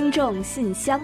听众信箱，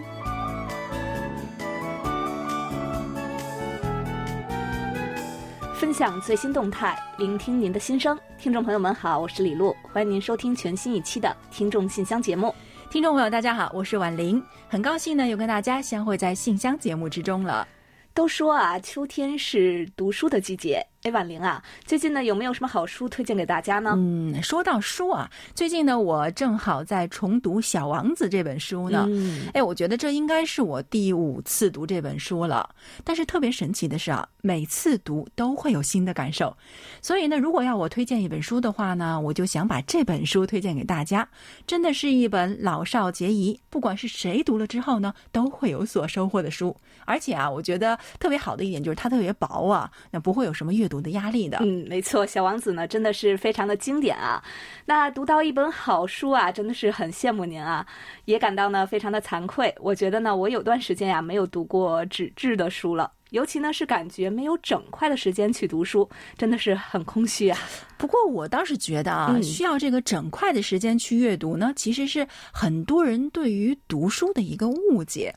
分享最新动态，聆听您的心声。听众朋友们好，我是李璐，欢迎您收听全新一期的《听众信箱》节目。听众朋友，大家好，我是婉玲，很高兴呢又跟大家相会在信箱节目之中了。都说啊，秋天是读书的季节。哎，婉玲啊，最近呢有没有什么好书推荐给大家呢？嗯，说到书啊，最近呢我正好在重读《小王子》这本书呢。嗯，哎，我觉得这应该是我第五次读这本书了。但是特别神奇的是啊，每次读都会有新的感受。所以呢，如果要我推荐一本书的话呢，我就想把这本书推荐给大家。真的是一本老少皆宜，不管是谁读了之后呢，都会有所收获的书。而且啊，我觉得特别好的一点就是它特别薄啊，那不会有什么阅读的压力的。嗯，没错，《小王子》呢真的是非常的经典啊。那读到一本好书啊，真的是很羡慕您啊，也感到呢非常的惭愧。我觉得呢，我有段时间呀没有读过纸质的书了。尤其呢是感觉没有整块的时间去读书，真的是很空虚啊。不过我倒是觉得啊，需要这个整块的时间去阅读呢，其实是很多人对于读书的一个误解。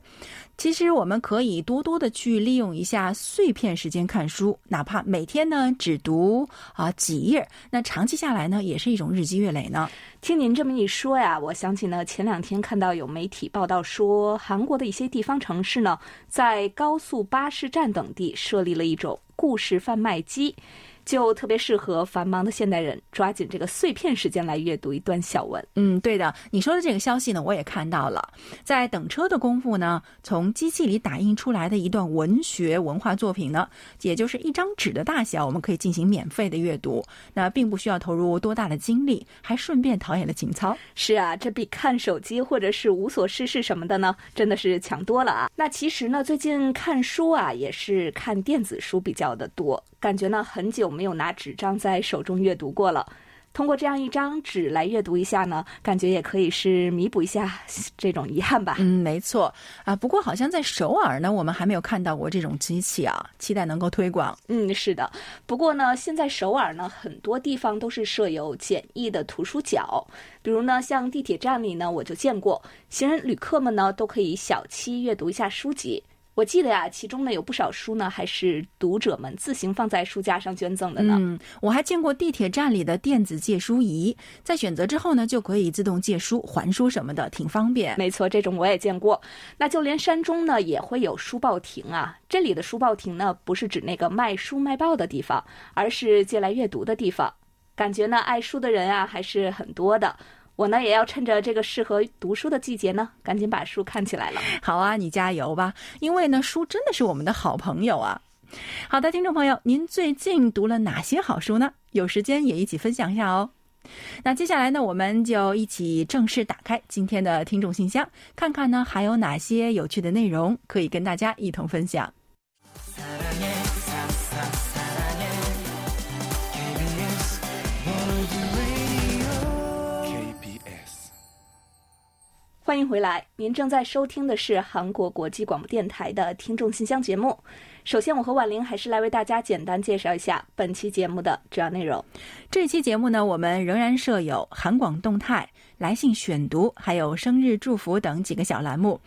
其实我们可以多多的去利用一下碎片时间看书，哪怕每天呢只读啊几页，那长期下来呢也是一种日积月累呢。听您这么一说呀，我想起呢前两天看到有媒体报道说，韩国的一些地方城市呢，在高速巴士站等地设立了一种故事贩卖机。就特别适合繁忙的现代人抓紧这个碎片时间来阅读一段小文。嗯，对的，你说的这个消息呢，我也看到了。在等车的功夫呢，从机器里打印出来的一段文学文化作品呢，也就是一张纸的大小，我们可以进行免费的阅读。那并不需要投入多大的精力，还顺便陶冶了情操。是啊，这比看手机或者是无所事事什么的呢，真的是强多了啊。那其实呢，最近看书啊，也是看电子书比较的多。感觉呢，很久没有拿纸张在手中阅读过了。通过这样一张纸来阅读一下呢，感觉也可以是弥补一下这种遗憾吧。嗯，没错啊。不过好像在首尔呢，我们还没有看到过这种机器啊，期待能够推广。嗯，是的。不过呢，现在首尔呢，很多地方都是设有简易的图书角，比如呢，像地铁站里呢，我就见过行人旅客们呢，都可以小憩阅读一下书籍。我记得呀，其中呢有不少书呢，还是读者们自行放在书架上捐赠的呢。嗯，我还见过地铁站里的电子借书仪，在选择之后呢，就可以自动借书、还书什么的，挺方便。没错，这种我也见过。那就连山中呢，也会有书报亭啊。这里的书报亭呢，不是指那个卖书卖报的地方，而是借来阅读的地方。感觉呢，爱书的人啊，还是很多的。我呢也要趁着这个适合读书的季节呢，赶紧把书看起来了。好啊，你加油吧，因为呢，书真的是我们的好朋友啊。好的，听众朋友，您最近读了哪些好书呢？有时间也一起分享一下哦。那接下来呢，我们就一起正式打开今天的听众信箱，看看呢还有哪些有趣的内容可以跟大家一同分享。欢迎回来，您正在收听的是韩国国际广播电台的听众信箱节目。首先，我和婉玲还是来为大家简单介绍一下本期节目的主要内容。这期节目呢，我们仍然设有韩广动态、来信选读，还有生日祝福等几个小栏目。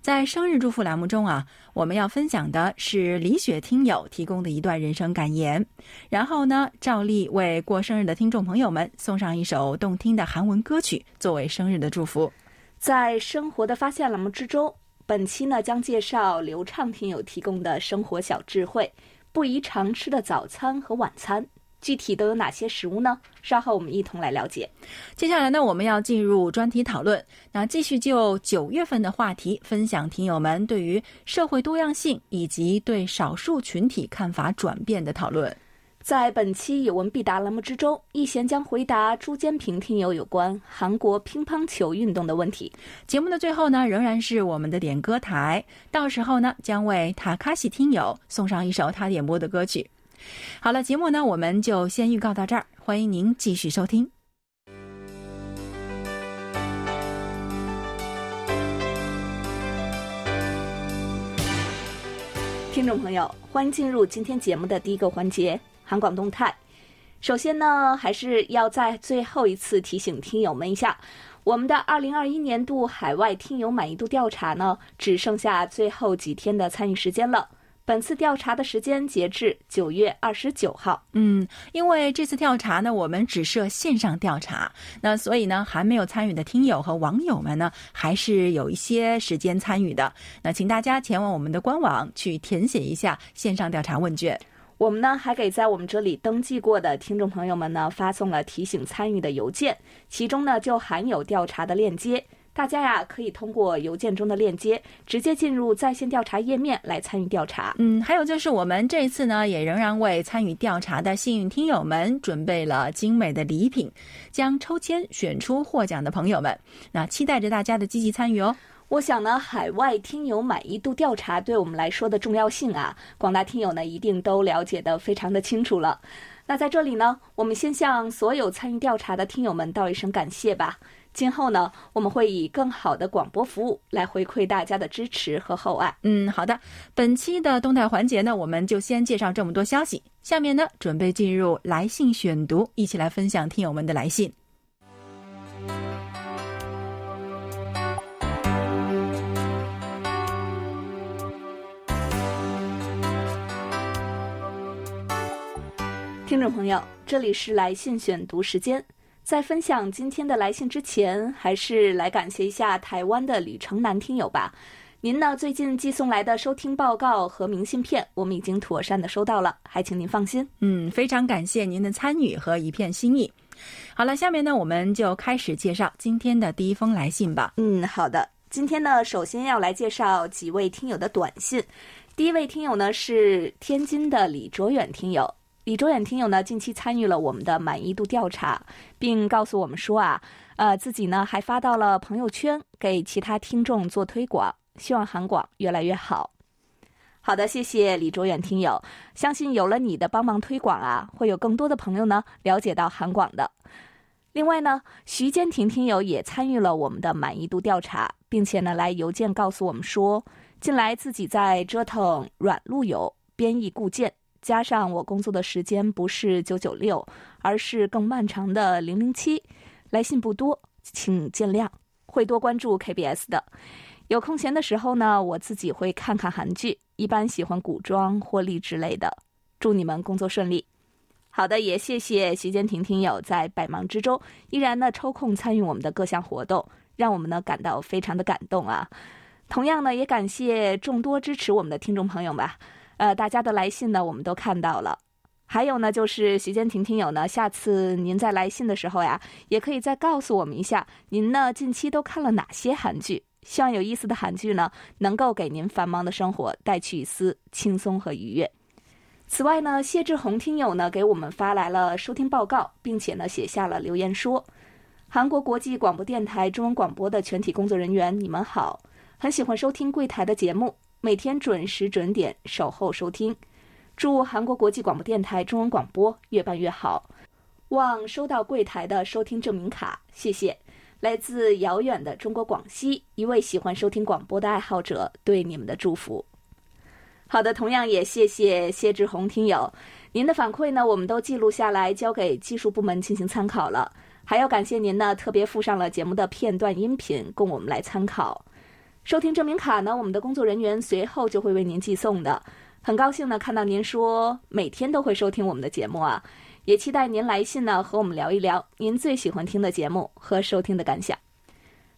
在生日祝福栏目中啊，我们要分享的是李雪听友提供的一段人生感言，然后呢，照例为过生日的听众朋友们送上一首动听的韩文歌曲作为生日的祝福。在生活的发现栏目之中，本期呢将介绍流畅听友提供的生活小智慧，不宜常吃的早餐和晚餐，具体都有哪些食物呢？稍后我们一同来了解。接下来呢，我们要进入专题讨论，那继续就九月份的话题分享听友们对于社会多样性以及对少数群体看法转变的讨论。在本期有问必答栏目之中，易贤将回答朱坚平听友有关韩国乒乓球运动的问题。节目的最后呢，仍然是我们的点歌台，到时候呢，将为塔卡西听友送上一首他点播的歌曲。好了，节目呢，我们就先预告到这儿，欢迎您继续收听。听众朋友，欢迎进入今天节目的第一个环节。韩广动态，首先呢，还是要在最后一次提醒听友们一下，我们的二零二一年度海外听友满意度调查呢，只剩下最后几天的参与时间了。本次调查的时间截至九月二十九号。嗯，因为这次调查呢，我们只设线上调查，那所以呢，还没有参与的听友和网友们呢，还是有一些时间参与的。那请大家前往我们的官网去填写一下线上调查问卷。我们呢还给在我们这里登记过的听众朋友们呢发送了提醒参与的邮件，其中呢就含有调查的链接。大家呀可以通过邮件中的链接直接进入在线调查页面来参与调查。嗯，还有就是我们这一次呢也仍然为参与调查的幸运听友们准备了精美的礼品，将抽签选出获奖的朋友们。那期待着大家的积极参与哦。我想呢，海外听友满意度调查对我们来说的重要性啊，广大听友呢一定都了解的非常的清楚了。那在这里呢，我们先向所有参与调查的听友们道一声感谢吧。今后呢，我们会以更好的广播服务来回馈大家的支持和厚爱。嗯，好的。本期的动态环节呢，我们就先介绍这么多消息。下面呢，准备进入来信选读，一起来分享听友们的来信。听众朋友，这里是来信选读时间。在分享今天的来信之前，还是来感谢一下台湾的李成南听友吧。您呢最近寄送来的收听报告和明信片，我们已经妥善的收到了，还请您放心。嗯，非常感谢您的参与和一片心意。好了，下面呢我们就开始介绍今天的第一封来信吧。嗯，好的。今天呢，首先要来介绍几位听友的短信。第一位听友呢是天津的李卓远听友。李卓远听友呢，近期参与了我们的满意度调查，并告诉我们说啊，呃，自己呢还发到了朋友圈，给其他听众做推广，希望韩广越来越好。好的，谢谢李卓远听友，相信有了你的帮忙推广啊，会有更多的朋友呢了解到韩广的。另外呢，徐坚婷听友也参与了我们的满意度调查，并且呢来邮件告诉我们说，近来自己在折腾软路由编译固件。加上我工作的时间不是九九六，而是更漫长的零零七，来信不多，请见谅。会多关注 KBS 的。有空闲的时候呢，我自己会看看韩剧，一般喜欢古装或励志类的。祝你们工作顺利。好的，也谢谢徐坚婷听友在百忙之中依然呢抽空参与我们的各项活动，让我们呢感到非常的感动啊。同样呢，也感谢众多支持我们的听众朋友吧。呃，大家的来信呢，我们都看到了。还有呢，就是徐坚婷听友呢，下次您在来信的时候呀，也可以再告诉我们一下，您呢近期都看了哪些韩剧？希望有意思的韩剧呢，能够给您繁忙的生活带去一丝轻松和愉悦。此外呢，谢志宏听友呢给我们发来了收听报告，并且呢写下了留言说：“韩国国际广播电台中文广播的全体工作人员，你们好，很喜欢收听柜台的节目。”每天准时准点守候收听，祝韩国国际广播电台中文广播越办越好。望收到柜台的收听证明卡，谢谢。来自遥远的中国广西一位喜欢收听广播的爱好者对你们的祝福。好的，同样也谢谢谢志宏听友，您的反馈呢，我们都记录下来，交给技术部门进行参考了。还要感谢您呢，特别附上了节目的片段音频，供我们来参考。收听证明卡呢，我们的工作人员随后就会为您寄送的。很高兴呢，看到您说每天都会收听我们的节目啊，也期待您来信呢，和我们聊一聊您最喜欢听的节目和收听的感想。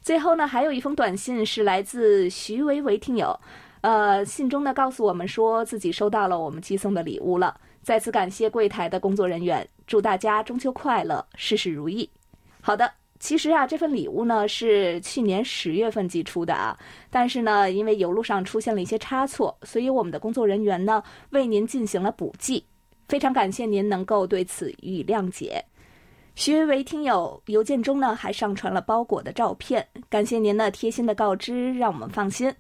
最后呢，还有一封短信是来自徐维维听友，呃，信中呢告诉我们说自己收到了我们寄送的礼物了，再次感谢柜台的工作人员，祝大家中秋快乐，事事如意。好的。其实啊，这份礼物呢是去年十月份寄出的啊，但是呢，因为邮路上出现了一些差错，所以我们的工作人员呢为您进行了补寄，非常感谢您能够对此予以谅解。徐维维听友邮件中呢还上传了包裹的照片，感谢您的贴心的告知，让我们放心。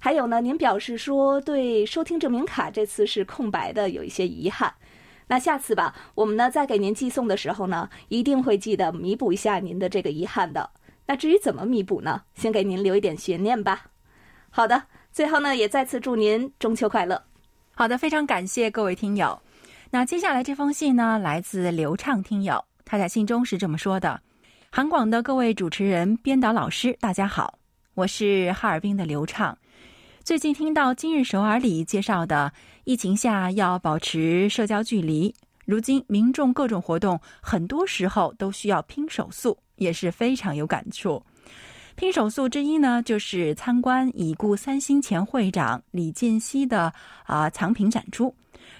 还有呢，您表示说对收听证明卡这次是空白的，有一些遗憾。那下次吧，我们呢在给您寄送的时候呢，一定会记得弥补一下您的这个遗憾的。那至于怎么弥补呢？先给您留一点悬念吧。好的，最后呢也再次祝您中秋快乐。好的，非常感谢各位听友。那接下来这封信呢，来自刘畅听友，他在信中是这么说的：“韩广的各位主持人、编导老师，大家好，我是哈尔滨的刘畅。最近听到今日首尔里介绍的，疫情下要保持社交距离，如今民众各种活动很多时候都需要拼手速，也是非常有感触。拼手速之一呢，就是参观已故三星前会长李健熙的啊藏品展出。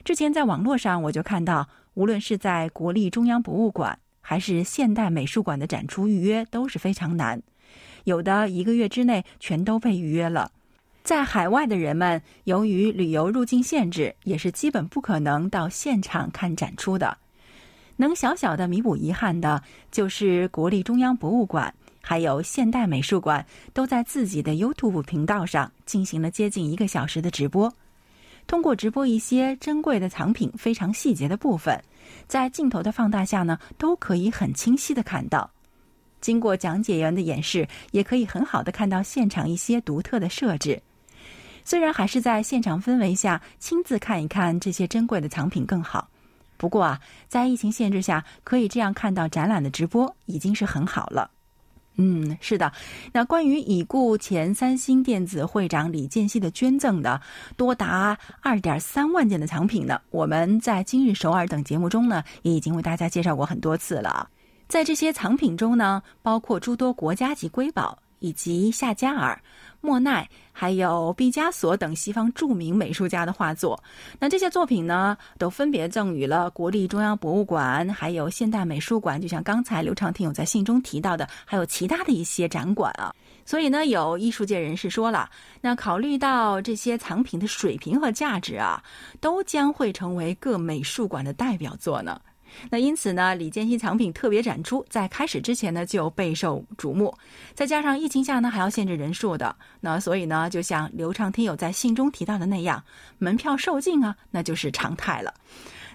之前在网络上我就看到，无论是在国立中央博物馆还是现代美术馆的展出预约都是非常难，有的一个月之内全都被预约了。在海外的人们，由于旅游入境限制，也是基本不可能到现场看展出的。能小小的弥补遗憾的，就是国立中央博物馆。还有现代美术馆都在自己的 YouTube 频道上进行了接近一个小时的直播，通过直播一些珍贵的藏品非常细节的部分，在镜头的放大下呢，都可以很清晰的看到。经过讲解员的演示，也可以很好的看到现场一些独特的设置。虽然还是在现场氛围下亲自看一看这些珍贵的藏品更好，不过啊，在疫情限制下可以这样看到展览的直播已经是很好了。嗯，是的。那关于已故前三星电子会长李健熙的捐赠的多达二点三万件的藏品呢，我们在今日首尔等节目中呢，也已经为大家介绍过很多次了。在这些藏品中呢，包括诸多国家级瑰宝。以及夏加尔、莫奈，还有毕加索等西方著名美术家的画作。那这些作品呢，都分别赠予了国立中央博物馆，还有现代美术馆。就像刚才刘长廷有在信中提到的，还有其他的一些展馆啊。所以呢，有艺术界人士说了，那考虑到这些藏品的水平和价值啊，都将会成为各美术馆的代表作呢。那因此呢，李健熙藏品特别展出在开始之前呢就备受瞩目，再加上疫情下呢还要限制人数的，那所以呢，就像刘畅听友在信中提到的那样，门票售罄啊，那就是常态了。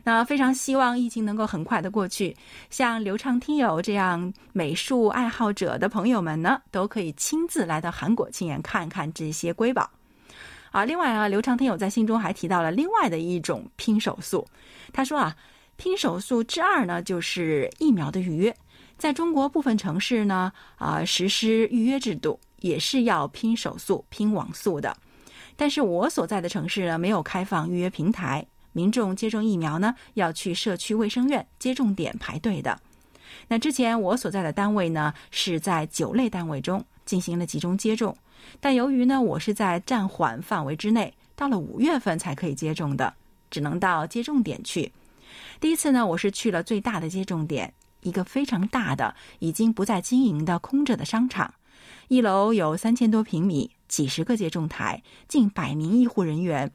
那非常希望疫情能够很快的过去，像刘畅听友这样美术爱好者的朋友们呢，都可以亲自来到韩国亲眼看看这些瑰宝。啊，另外啊，刘畅听友在信中还提到了另外的一种拼手速，他说啊。拼手速之二呢，就是疫苗的预约。在中国部分城市呢，啊，实施预约制度，也是要拼手速、拼网速的。但是我所在的城市呢，没有开放预约平台，民众接种疫苗呢，要去社区卫生院接种点排队的。那之前我所在的单位呢，是在九类单位中进行了集中接种，但由于呢，我是在暂缓范围之内，到了五月份才可以接种的，只能到接种点去。第一次呢，我是去了最大的接种点，一个非常大的、已经不再经营的空着的商场。一楼有三千多平米，几十个接种台，近百名医护人员。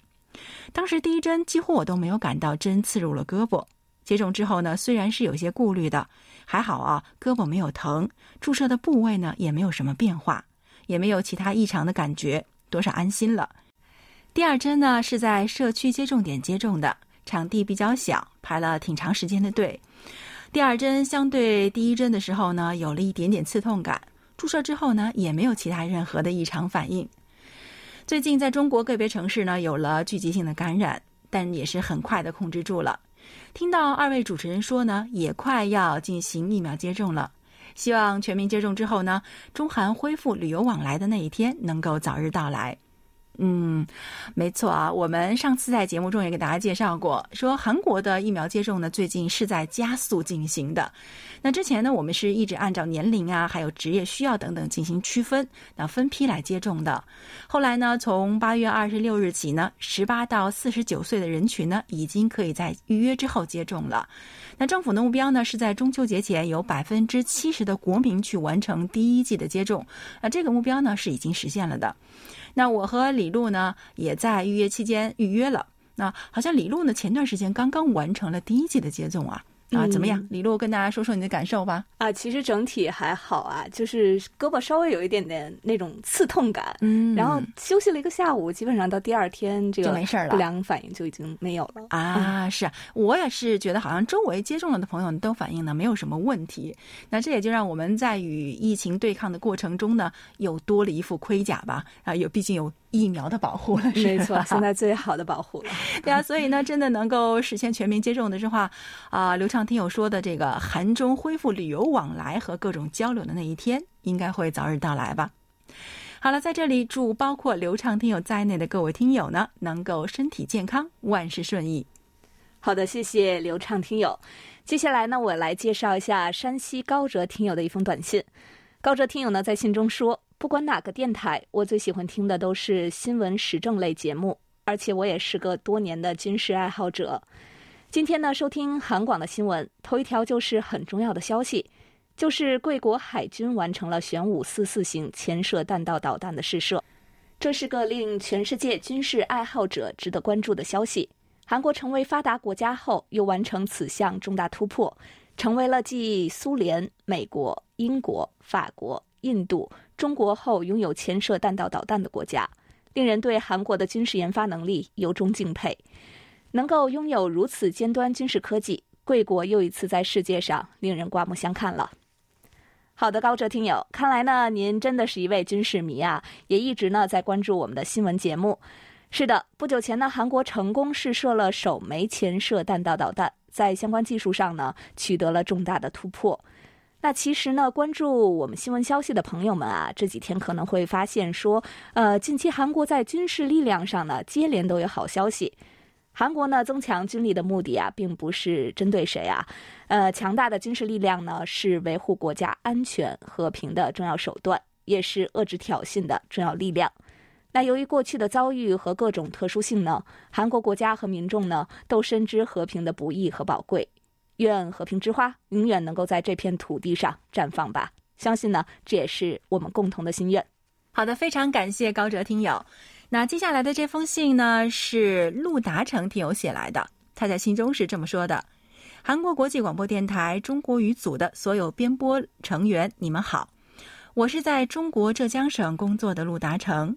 当时第一针几乎我都没有感到针刺入了胳膊。接种之后呢，虽然是有些顾虑的，还好啊，胳膊没有疼，注射的部位呢也没有什么变化，也没有其他异常的感觉，多少安心了。第二针呢是在社区接种点接种的。场地比较小，排了挺长时间的队。第二针相对第一针的时候呢，有了一点点刺痛感。注射之后呢，也没有其他任何的异常反应。最近在中国个别城市呢，有了聚集性的感染，但也是很快的控制住了。听到二位主持人说呢，也快要进行疫苗接种了。希望全民接种之后呢，中韩恢复旅游往来的那一天能够早日到来。嗯，没错啊，我们上次在节目中也给大家介绍过，说韩国的疫苗接种呢，最近是在加速进行的。那之前呢，我们是一直按照年龄啊，还有职业需要等等进行区分，那分批来接种的。后来呢，从八月二十六日起呢，十八到四十九岁的人群呢，已经可以在预约之后接种了。那政府的目标呢，是在中秋节前有百分之七十的国民去完成第一季的接种。那这个目标呢，是已经实现了的。那我和李璐呢，也在预约期间预约了。那好像李璐呢，前段时间刚刚完成了第一季的接种啊。啊，怎么样，李璐，跟大家说说你的感受吧。啊，其实整体还好啊，就是胳膊稍微有一点点那种刺痛感。嗯，然后休息了一个下午，基本上到第二天这个就没事了，不良反应就已经没有了。啊，是我也是觉得，好像周围接种了的朋友都反应呢没有什么问题。那这也就让我们在与疫情对抗的过程中呢，又多了一副盔甲吧。啊，有毕竟有疫苗的保护了。没错，现在最好的保护了。对啊，所以呢，真的能够实现全民接种的这话啊，刘畅听友说的这个韩中恢复旅游往来和各种交流的那一天，应该会早日到来吧。好了，在这里祝包括刘畅听友在内的各位听友呢，能够身体健康，万事顺意。好的，谢谢刘畅听友。接下来呢，我来介绍一下山西高哲听友的一封短信。高哲听友呢在信中说：“不管哪个电台，我最喜欢听的都是新闻时政类节目，而且我也是个多年的军事爱好者。今天呢，收听韩广的新闻，头一条就是很重要的消息。”就是贵国海军完成了玄武四四型潜射弹道导弹的试射，这是个令全世界军事爱好者值得关注的消息。韩国成为发达国家后，又完成此项重大突破，成为了继苏联、美国、英国、法国、印度、中国后拥有潜射弹道导弹的国家，令人对韩国的军事研发能力由衷敬佩。能够拥有如此尖端军事科技，贵国又一次在世界上令人刮目相看了。好的，高哲听友，看来呢，您真的是一位军事迷啊，也一直呢在关注我们的新闻节目。是的，不久前呢，韩国成功试射了首枚潜射弹道导弹，在相关技术上呢取得了重大的突破。那其实呢，关注我们新闻消息的朋友们啊，这几天可能会发现说，呃，近期韩国在军事力量上呢接连都有好消息。韩国呢增强军力的目的啊，并不是针对谁啊，呃，强大的军事力量呢是维护国家安全和平的重要手段，也是遏制挑衅的重要力量。那由于过去的遭遇和各种特殊性呢，韩国国家和民众呢都深知和平的不易和宝贵，愿和平之花永远能够在这片土地上绽放吧。相信呢，这也是我们共同的心愿。好的，非常感谢高哲听友。那接下来的这封信呢，是陆达成听友写来的。他在信中是这么说的：“韩国国际广播电台中国语组的所有编播成员，你们好，我是在中国浙江省工作的陆达成。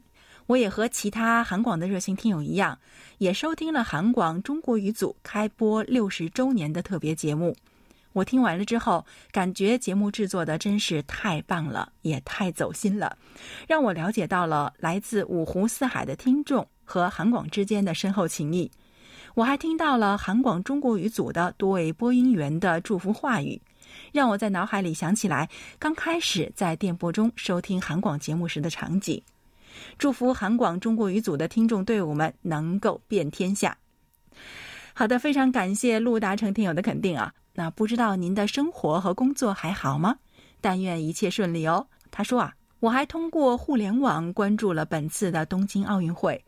我也和其他韩广的热心听友一样，也收听了韩广中国语组开播六十周年的特别节目。”我听完了之后，感觉节目制作的真是太棒了，也太走心了，让我了解到了来自五湖四海的听众和韩广之间的深厚情谊。我还听到了韩广中国语组的多位播音员的祝福话语，让我在脑海里想起来刚开始在电波中收听韩广节目时的场景。祝福韩广中国语组的听众队伍们能够遍天下。好的，非常感谢陆达成听友的肯定啊。那不知道您的生活和工作还好吗？但愿一切顺利哦。他说啊，我还通过互联网关注了本次的东京奥运会，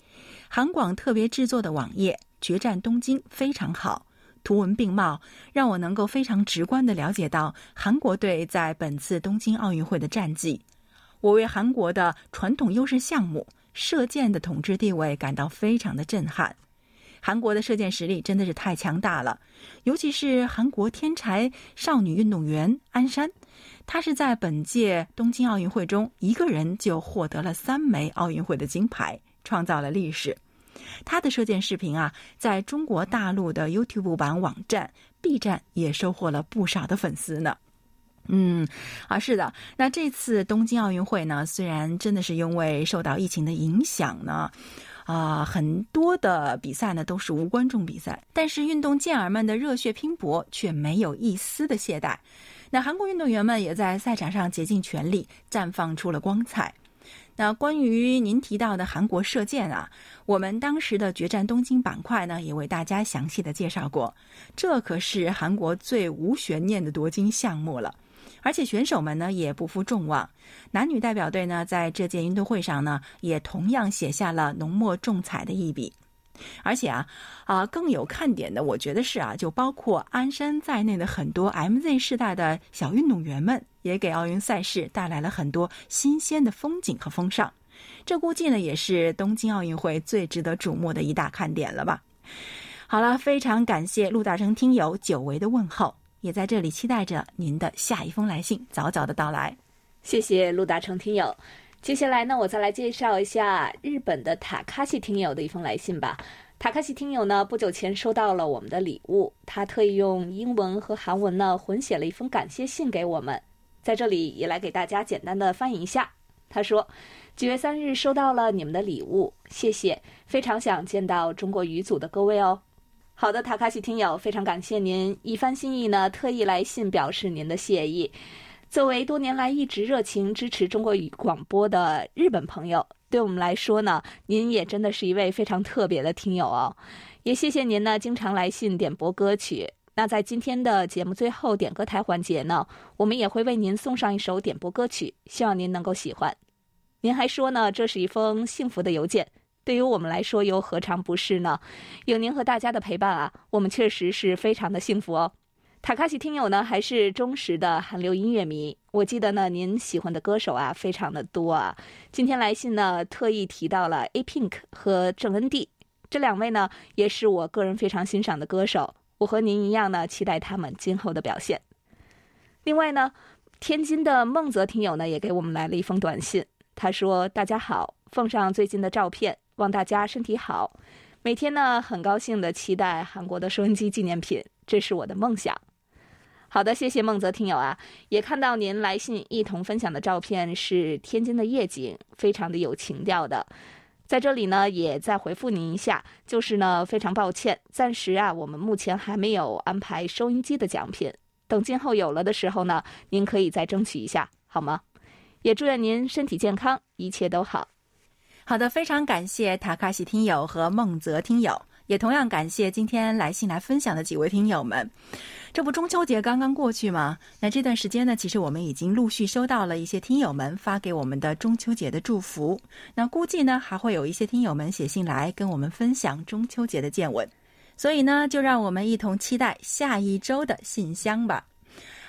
韩广特别制作的网页《决战东京》非常好，图文并茂，让我能够非常直观的了解到韩国队在本次东京奥运会的战绩。我为韩国的传统优势项目射箭的统治地位感到非常的震撼。韩国的射箭实力真的是太强大了，尤其是韩国天才少女运动员安山，她是在本届东京奥运会中一个人就获得了三枚奥运会的金牌，创造了历史。她的射箭视频啊，在中国大陆的 YouTube 版网站 B 站也收获了不少的粉丝呢。嗯，啊，是的，那这次东京奥运会呢，虽然真的是因为受到疫情的影响呢。啊，很多的比赛呢都是无观众比赛，但是运动健儿们的热血拼搏却没有一丝的懈怠。那韩国运动员们也在赛场上竭尽全力，绽放出了光彩。那关于您提到的韩国射箭啊，我们当时的决战东京板块呢也为大家详细的介绍过，这可是韩国最无悬念的夺金项目了。而且选手们呢也不负众望，男女代表队呢在这届运动会上呢也同样写下了浓墨重彩的一笔。而且啊啊更有看点的，我觉得是啊，就包括鞍山在内的很多 MZ 世代的小运动员们，也给奥运赛事带来了很多新鲜的风景和风尚。这估计呢也是东京奥运会最值得瞩目的一大看点了吧。好了，非常感谢陆大成听友久违的问候。也在这里期待着您的下一封来信早早的到来，谢谢陆达成听友。接下来呢，我再来介绍一下日本的塔卡西听友的一封来信吧。塔卡西听友呢，不久前收到了我们的礼物，他特意用英文和韩文呢混写了一封感谢信给我们，在这里也来给大家简单的翻译一下。他说：“九月三日收到了你们的礼物，谢谢，非常想见到中国语组的各位哦。”好的，塔卡西听友，非常感谢您一番心意呢，特意来信表示您的谢意。作为多年来一直热情支持中国语广播的日本朋友，对我们来说呢，您也真的是一位非常特别的听友哦。也谢谢您呢，经常来信点播歌曲。那在今天的节目最后点歌台环节呢，我们也会为您送上一首点播歌曲，希望您能够喜欢。您还说呢，这是一封幸福的邮件。对于我们来说，又何尝不是呢？有您和大家的陪伴啊，我们确实是非常的幸福哦。塔卡西听友呢，还是忠实的韩流音乐迷。我记得呢，您喜欢的歌手啊，非常的多啊。今天来信呢，特意提到了 A Pink 和郑恩地这两位呢，也是我个人非常欣赏的歌手。我和您一样呢，期待他们今后的表现。另外呢，天津的孟泽听友呢，也给我们来了一封短信。他说：“大家好，奉上最近的照片。”望大家身体好，每天呢很高兴的期待韩国的收音机纪念品，这是我的梦想。好的，谢谢孟泽听友啊，也看到您来信一同分享的照片是天津的夜景，非常的有情调的。在这里呢，也再回复您一下，就是呢非常抱歉，暂时啊我们目前还没有安排收音机的奖品，等今后有了的时候呢，您可以再争取一下，好吗？也祝愿您身体健康，一切都好。好的，非常感谢塔卡西听友和孟泽听友，也同样感谢今天来信来分享的几位听友们。这不中秋节刚刚过去吗？那这段时间呢，其实我们已经陆续收到了一些听友们发给我们的中秋节的祝福。那估计呢，还会有一些听友们写信来跟我们分享中秋节的见闻。所以呢，就让我们一同期待下一周的信箱吧。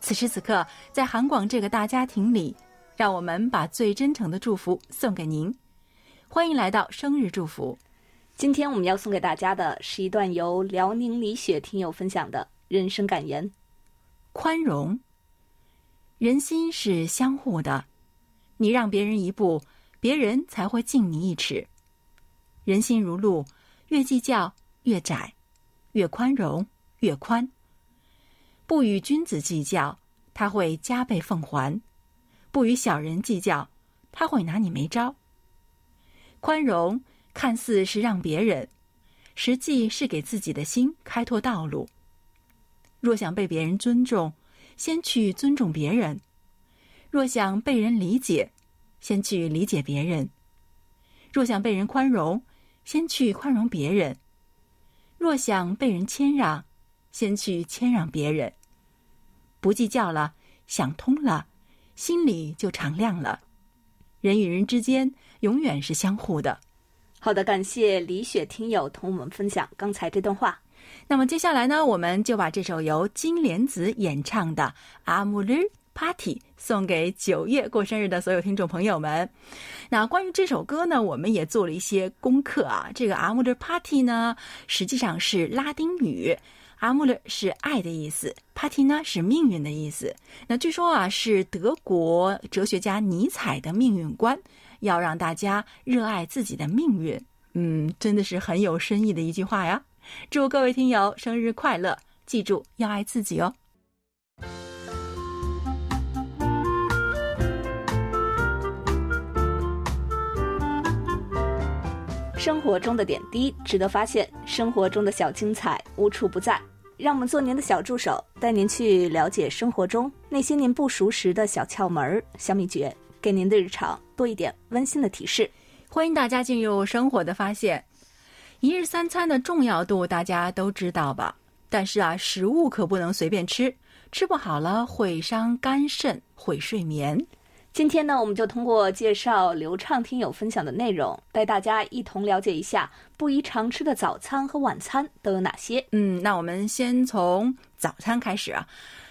此时此刻，在韩广这个大家庭里，让我们把最真诚的祝福送给您。欢迎来到生日祝福。今天我们要送给大家的是一段由辽宁李雪听友分享的人生感言：宽容。人心是相互的，你让别人一步，别人才会敬你一尺。人心如路，越计较越窄，越宽容越宽。不与君子计较，他会加倍奉还；不与小人计较，他会拿你没招。宽容看似是让别人，实际是给自己的心开拓道路。若想被别人尊重，先去尊重别人；若想被人理解，先去理解别人；若想被人宽容，先去宽容别人；若想被人谦让，先去谦让别人。不计较了，想通了，心里就敞亮了。人与人之间永远是相互的。好的，感谢李雪听友同我们分享刚才这段话。那么接下来呢，我们就把这首由金莲子演唱的《阿姆勒 Party》送给九月过生日的所有听众朋友们。那关于这首歌呢，我们也做了一些功课啊。这个《阿姆勒 Party》呢，实际上是拉丁语。阿穆勒是爱的意思，Party 呢是命运的意思。那据说啊，是德国哲学家尼采的命运观，要让大家热爱自己的命运。嗯，真的是很有深意的一句话呀！祝各位听友生日快乐，记住要爱自己哦。生活中的点滴值得发现，生活中的小精彩无处不在。让我们做您的小助手，带您去了解生活中那些您不熟识的小窍门、小秘诀，给您的日常多一点温馨的提示。欢迎大家进入生活的发现。一日三餐的重要度大家都知道吧？但是啊，食物可不能随便吃，吃不好了会伤肝肾，会睡眠。今天呢，我们就通过介绍流畅听友分享的内容，带大家一同了解一下不宜常吃的早餐和晚餐都有哪些。嗯，那我们先从早餐开始啊。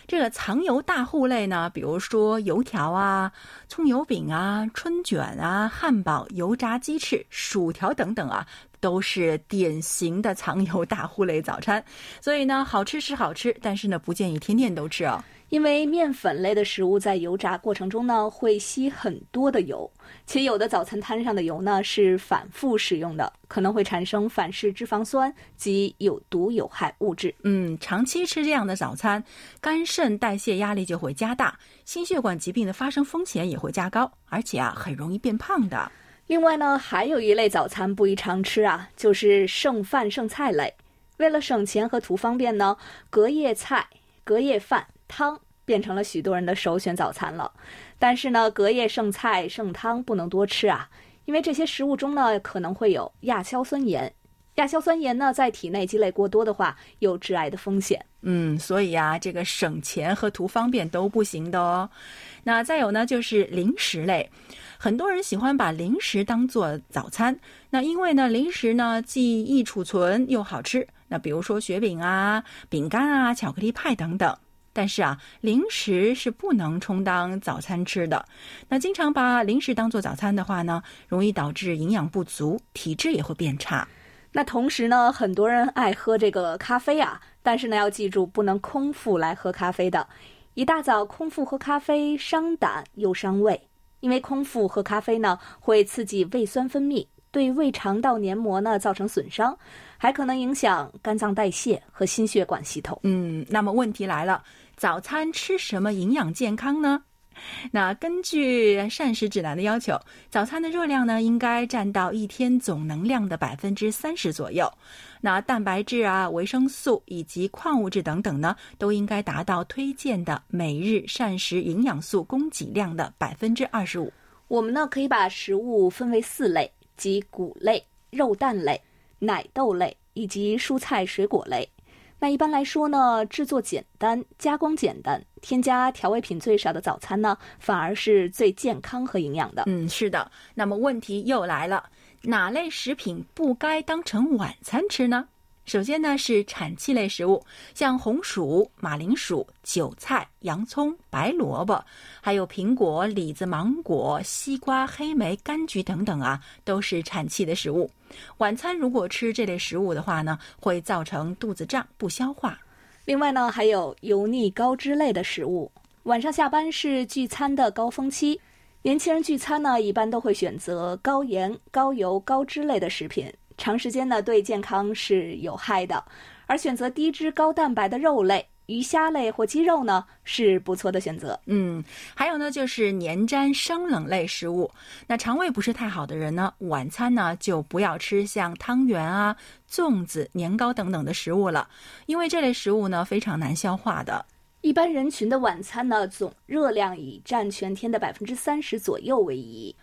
这个藏油大户类呢，比如说油条啊、葱油饼啊、春卷啊、汉堡、油炸鸡翅、薯条等等啊，都是典型的藏油大户类早餐。所以呢，好吃是好吃，但是呢，不建议天天都吃哦。因为面粉类的食物在油炸过程中呢，会吸很多的油，且有的早餐摊上的油呢是反复使用的，可能会产生反式脂肪酸及有毒有害物质。嗯，长期吃这样的早餐，肝肾代谢压力就会加大，心血管疾病的发生风险也会加高，而且啊，很容易变胖的。另外呢，还有一类早餐不宜常吃啊，就是剩饭剩菜类。为了省钱和图方便呢，隔夜菜、隔夜饭。汤变成了许多人的首选早餐了，但是呢，隔夜剩菜剩汤不能多吃啊，因为这些食物中呢可能会有亚硝酸盐，亚硝酸盐呢在体内积累过多的话，有致癌的风险。嗯，所以啊，这个省钱和图方便都不行的哦。那再有呢，就是零食类，很多人喜欢把零食当做早餐，那因为呢，零食呢既易储存又好吃，那比如说雪饼啊、饼干啊、巧克力派等等。但是啊，零食是不能充当早餐吃的。那经常把零食当做早餐的话呢，容易导致营养不足，体质也会变差。那同时呢，很多人爱喝这个咖啡啊，但是呢，要记住不能空腹来喝咖啡的。一大早空腹喝咖啡伤胆又伤胃，因为空腹喝咖啡呢，会刺激胃酸分泌，对胃肠道黏膜呢造成损伤，还可能影响肝脏代谢和心血管系统。嗯，那么问题来了。早餐吃什么营养健康呢？那根据膳食指南的要求，早餐的热量呢应该占到一天总能量的百分之三十左右。那蛋白质啊、维生素以及矿物质等等呢，都应该达到推荐的每日膳食营养素供给量的百分之二十五。我们呢可以把食物分为四类，即谷类、肉蛋类、奶豆类以及蔬菜水果类。那一般来说呢，制作简单、加工简单、添加调味品最少的早餐呢，反而是最健康和营养的。嗯，是的。那么问题又来了，哪类食品不该当成晚餐吃呢？首先呢是产气类食物，像红薯、马铃薯、韭菜、洋葱、白萝卜，还有苹果、李子、芒果、西瓜、黑莓、柑橘等等啊，都是产气的食物。晚餐如果吃这类食物的话呢，会造成肚子胀、不消化。另外呢，还有油腻高脂类的食物。晚上下班是聚餐的高峰期，年轻人聚餐呢，一般都会选择高盐、高油、高脂类的食品。长时间呢对健康是有害的，而选择低脂高蛋白的肉类、鱼虾类或鸡肉呢是不错的选择。嗯，还有呢就是粘粘生冷类食物。那肠胃不是太好的人呢，晚餐呢就不要吃像汤圆啊、粽子、年糕等等的食物了，因为这类食物呢非常难消化的。一般人群的晚餐呢总热量以占全天的百分之三十左右为宜。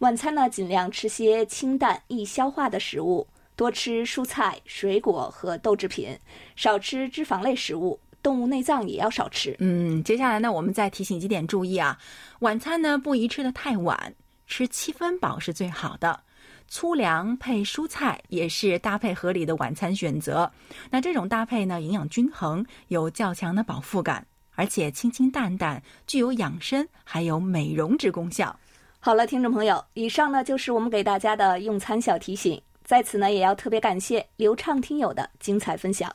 晚餐呢，尽量吃些清淡易消化的食物，多吃蔬菜、水果和豆制品，少吃脂肪类食物，动物内脏也要少吃。嗯，接下来呢，我们再提醒几点注意啊。晚餐呢，不宜吃得太晚，吃七分饱是最好的。粗粮配蔬菜也是搭配合理的晚餐选择。那这种搭配呢，营养均衡，有较强的饱腹感，而且清清淡淡，具有养生还有美容之功效。好了，听众朋友，以上呢就是我们给大家的用餐小提醒。在此呢，也要特别感谢流畅听友的精彩分享。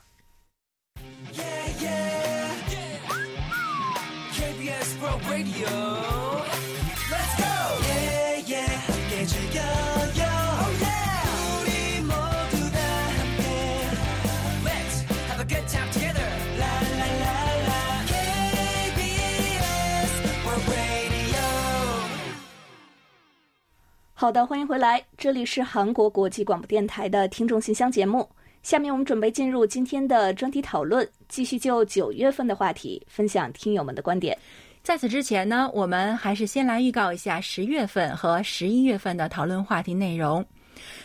好的，欢迎回来，这里是韩国国际广播电台的听众信箱节目。下面我们准备进入今天的专题讨论，继续就九月份的话题分享听友们的观点。在此之前呢，我们还是先来预告一下十月份和十一月份的讨论话题内容。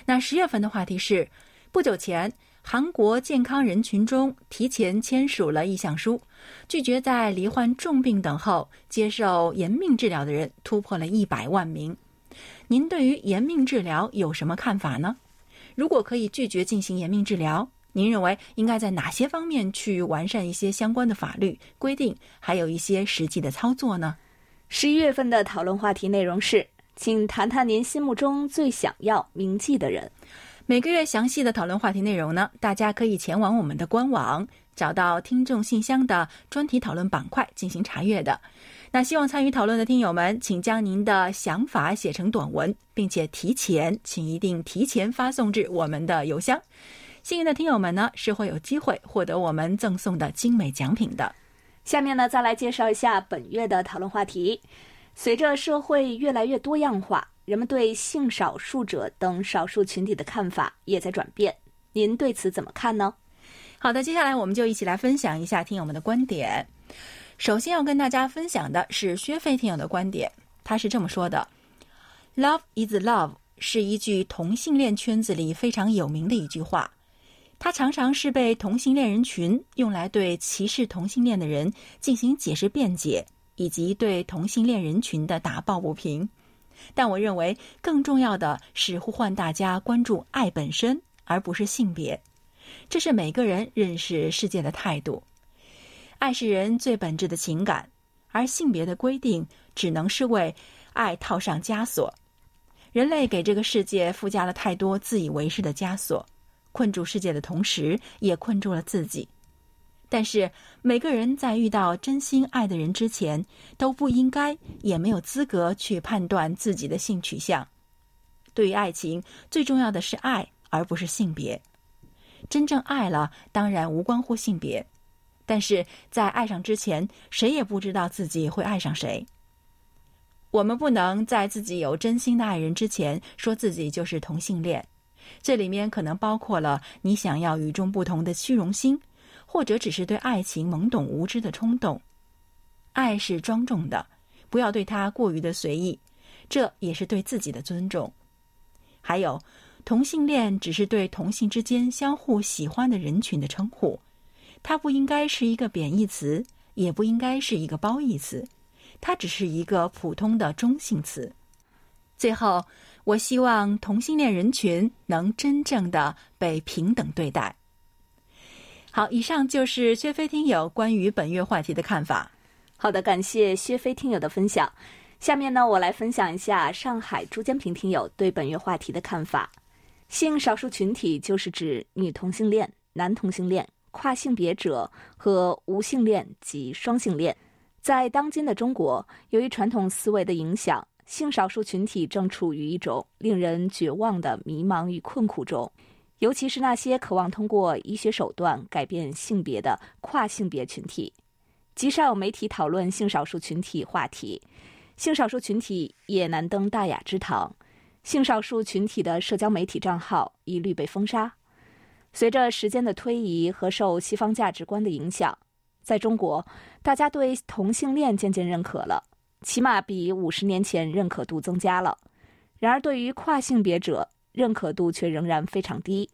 那十月份的话题是：不久前，韩国健康人群中提前签署了意向书，拒绝在罹患重病等后接受延命治疗的人突破了一百万名。您对于延命治疗有什么看法呢？如果可以拒绝进行延命治疗，您认为应该在哪些方面去完善一些相关的法律规定，还有一些实际的操作呢？十一月份的讨论话题内容是，请谈谈您心目中最想要铭记的人。每个月详细的讨论话题内容呢，大家可以前往我们的官网，找到听众信箱的专题讨论板块进行查阅的。那希望参与讨论的听友们，请将您的想法写成短文，并且提前，请一定提前发送至我们的邮箱。幸运的听友们呢，是会有机会获得我们赠送的精美奖品的。下面呢，再来介绍一下本月的讨论话题。随着社会越来越多样化，人们对性少数者等少数群体的看法也在转变。您对此怎么看呢？好的，接下来我们就一起来分享一下听友们的观点。首先要跟大家分享的是薛飞听友的观点，他是这么说的：“Love is love” 是一句同性恋圈子里非常有名的一句话。它常常是被同性恋人群用来对歧视同性恋的人进行解释辩解，以及对同性恋人群的打抱不平。但我认为更重要的是呼唤大家关注爱本身，而不是性别。这是每个人认识世界的态度。爱是人最本质的情感，而性别的规定只能是为爱套上枷锁。人类给这个世界附加了太多自以为是的枷锁。困住世界的同时，也困住了自己。但是，每个人在遇到真心爱的人之前，都不应该，也没有资格去判断自己的性取向。对于爱情，最重要的是爱，而不是性别。真正爱了，当然无关乎性别。但是在爱上之前，谁也不知道自己会爱上谁。我们不能在自己有真心的爱人之前，说自己就是同性恋。这里面可能包括了你想要与众不同的虚荣心，或者只是对爱情懵懂无知的冲动。爱是庄重的，不要对它过于的随意，这也是对自己的尊重。还有，同性恋只是对同性之间相互喜欢的人群的称呼，它不应该是一个贬义词，也不应该是一个褒义词，它只是一个普通的中性词。最后。我希望同性恋人群能真正的被平等对待。好，以上就是薛飞听友关于本月话题的看法。好的，感谢薛飞听友的分享。下面呢，我来分享一下上海朱坚平听友对本月话题的看法。性少数群体就是指女同性恋、男同性恋、跨性别者和无性恋及双性恋。在当今的中国，由于传统思维的影响。性少数群体正处于一种令人绝望的迷茫与困苦中，尤其是那些渴望通过医学手段改变性别的跨性别群体。极少有媒体讨论性少数群体话题，性少数群体也难登大雅之堂。性少数群体的社交媒体账号一律被封杀。随着时间的推移和受西方价值观的影响，在中国，大家对同性恋渐渐认可了。起码比五十年前认可度增加了，然而对于跨性别者认可度却仍然非常低。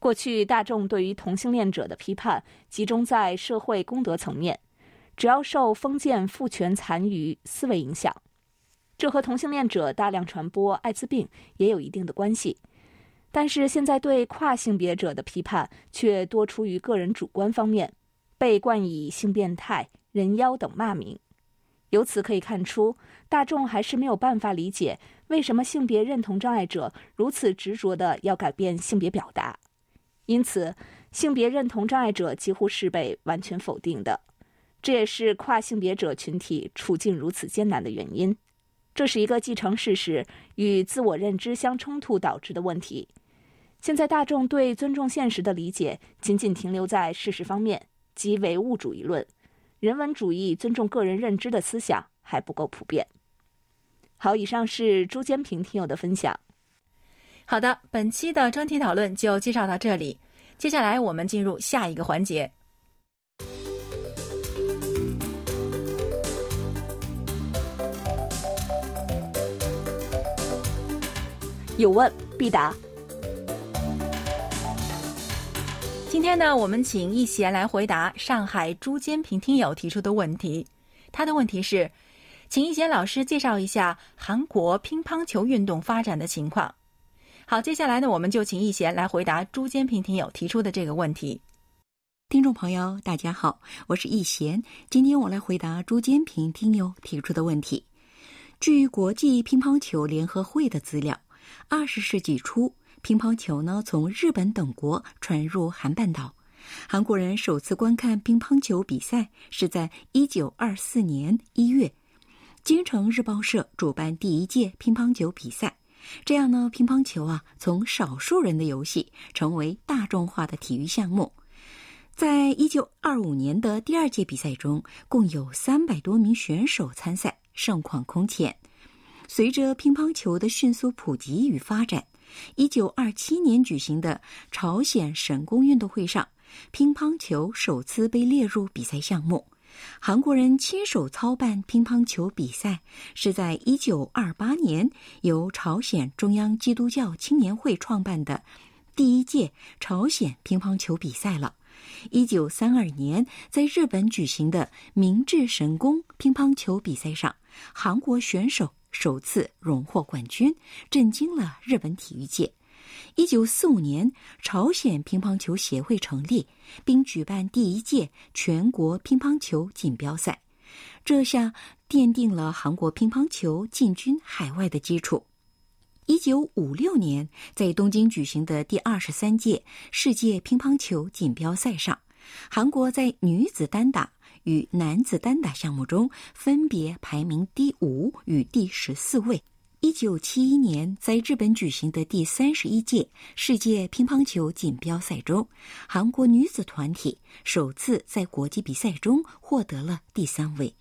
过去大众对于同性恋者的批判集中在社会公德层面，主要受封建父权残余思维影响，这和同性恋者大量传播艾滋病也有一定的关系。但是现在对跨性别者的批判却多出于个人主观方面，被冠以性变态、人妖等骂名。由此可以看出，大众还是没有办法理解为什么性别认同障碍者如此执着的要改变性别表达，因此，性别认同障碍者几乎是被完全否定的。这也是跨性别者群体处境如此艰难的原因。这是一个既成事实与自我认知相冲突导致的问题。现在大众对尊重现实的理解仅仅停留在事实方面，即唯物主义论。人文主义尊重个人认知的思想还不够普遍。好，以上是朱坚平听友的分享。好的，本期的专题讨论就介绍到这里。接下来我们进入下一个环节。有问必答。今天呢，我们请易贤来回答上海朱坚平听友提出的问题。他的问题是，请易贤老师介绍一下韩国乒乓球运动发展的情况。好，接下来呢，我们就请易贤来回答朱坚平听友提出的这个问题。听众朋友，大家好，我是易贤，今天我来回答朱坚平听友提出的问题。据国际乒乓球联合会的资料，二十世纪初，乒乓球呢从日本等国传入韩半岛。韩国人首次观看乒乓球比赛是在一九二四年一月，京城日报社主办第一届乒乓球比赛。这样呢，乒乓球啊从少数人的游戏成为大众化的体育项目。在一九二五年的第二届比赛中，共有三百多名选手参赛。盛况空前。随着乒乓球的迅速普及与发展，一九二七年举行的朝鲜神宫运动会上，乒乓球首次被列入比赛项目。韩国人亲手操办乒乓球比赛，是在一九二八年由朝鲜中央基督教青年会创办的第一届朝鲜乒乓球比赛了。一九三二年在日本举行的明治神宫乒乓球比赛上。韩国选手首次荣获冠军，震惊了日本体育界。一九四五年，朝鲜乒乓球协会成立，并举办第一届全国乒乓球锦标赛，这下奠定了韩国乒乓球进军海外的基础。一九五六年，在东京举行的第二十三届世界乒乓球锦标赛上，韩国在女子单打。与男子单打项目中分别排名第五与第十四位。一九七一年，在日本举行的第三十一届世界乒乓球锦标赛中，韩国女子团体首次在国际比赛中获得了第三位。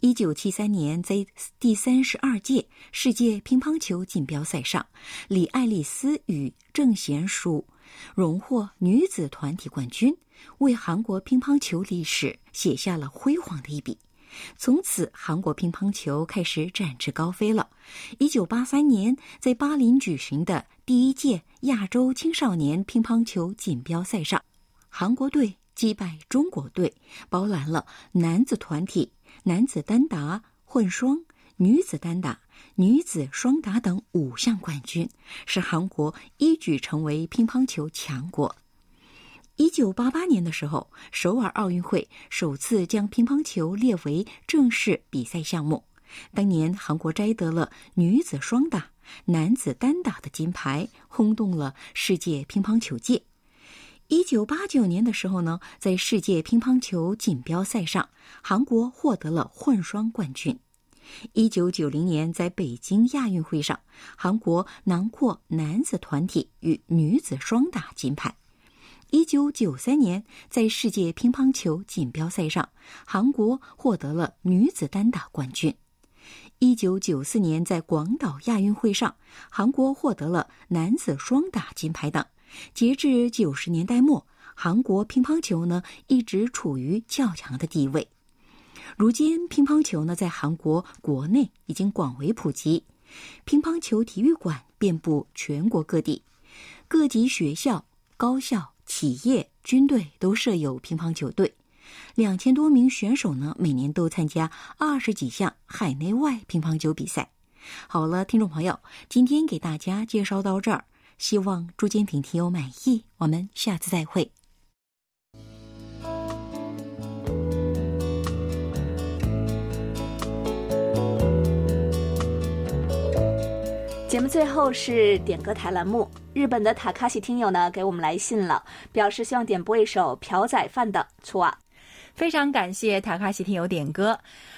一九七三年，在第三十二届世界乒乓球锦标赛上，李爱丽丝与郑贤淑荣获女子团体冠军。为韩国乒乓球历史写下了辉煌的一笔，从此韩国乒乓球开始展翅高飞了。一九八三年，在巴林举行的第一届亚洲青少年乒乓球锦标赛上，韩国队击败中国队，包揽了男子团体、男子单打、混双、女子单打、女子双打等五项冠军，使韩国一举成为乒乓球强国。一九八八年的时候，首尔奥运会首次将乒乓球列为正式比赛项目。当年韩国摘得了女子双打、男子单打的金牌，轰动了世界乒乓球界。一九八九年的时候呢，在世界乒乓球锦标赛上，韩国获得了混双冠军。一九九零年在北京亚运会上，韩国囊括男子团体与女子双打金牌。一九九三年，在世界乒乓球锦标赛上，韩国获得了女子单打冠军。一九九四年，在广岛亚运会上，韩国获得了男子双打金牌等。截至九十年代末，韩国乒乓球呢一直处于较强的地位。如今，乒乓球呢在韩国国内已经广为普及，乒乓球体育馆遍布全国各地，各级学校、高校。企业、军队都设有乒乓球队，两千多名选手呢，每年都参加二十几项海内外乒乓球比赛。好了，听众朋友，今天给大家介绍到这儿，希望朱建平听友满意。我们下次再会。节目最后是点歌台栏目。日本的塔卡西听友呢给我们来信了，表示希望点播一首朴宰范的《错》。非常感谢塔卡西听友点歌。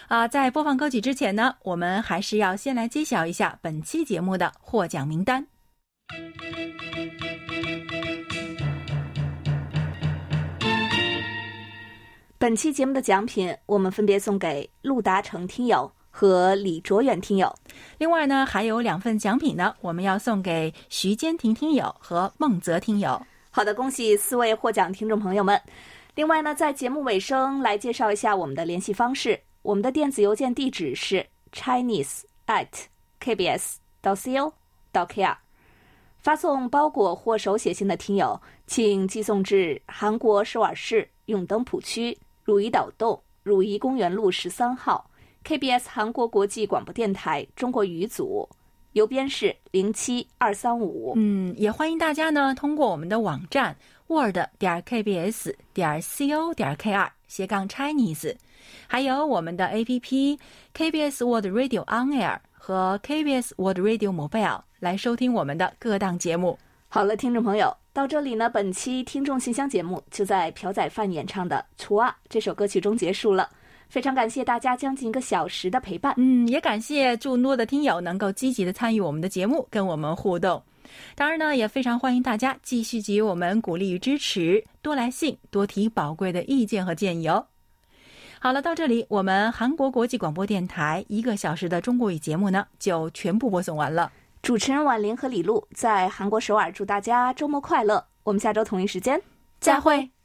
啊，在播放歌曲之前呢，我们还是要先来揭晓一下本期节目的获奖名单。本期节目的奖品，我们分别送给陆达成听友。和李卓远听友，另外呢还有两份奖品呢，我们要送给徐坚婷听友和孟泽听友。好的，恭喜四位获奖听众朋友们。另外呢，在节目尾声来介绍一下我们的联系方式，我们的电子邮件地址是 chinese at kbs. 到 co. 到 kr。发送包裹或手写信的听友，请寄送至韩国首尔市永登浦区汝矣岛洞汝矣公园路十三号。KBS 韩国国际广播电台中国语组邮编是零七二三五。嗯，也欢迎大家呢通过我们的网站 word 点 kbs 点 co 点 kr 斜杠 Chinese，还有我们的 APP KBS World Radio On Air 和 KBS World Radio Mobile 来收听我们的各档节目。好了，听众朋友，到这里呢，本期听众信箱节目就在朴宰范演唱的《除啊》这首歌曲中结束了。非常感谢大家将近一个小时的陪伴。嗯，也感谢众多的听友能够积极的参与我们的节目，跟我们互动。当然呢，也非常欢迎大家继续给予我们鼓励与支持，多来信，多提宝贵的意见和建议哦。好了，到这里，我们韩国国际广播电台一个小时的中国语节目呢，就全部播送完了。主持人婉玲和李璐在韩国首尔祝大家周末快乐。我们下周同一时间再会。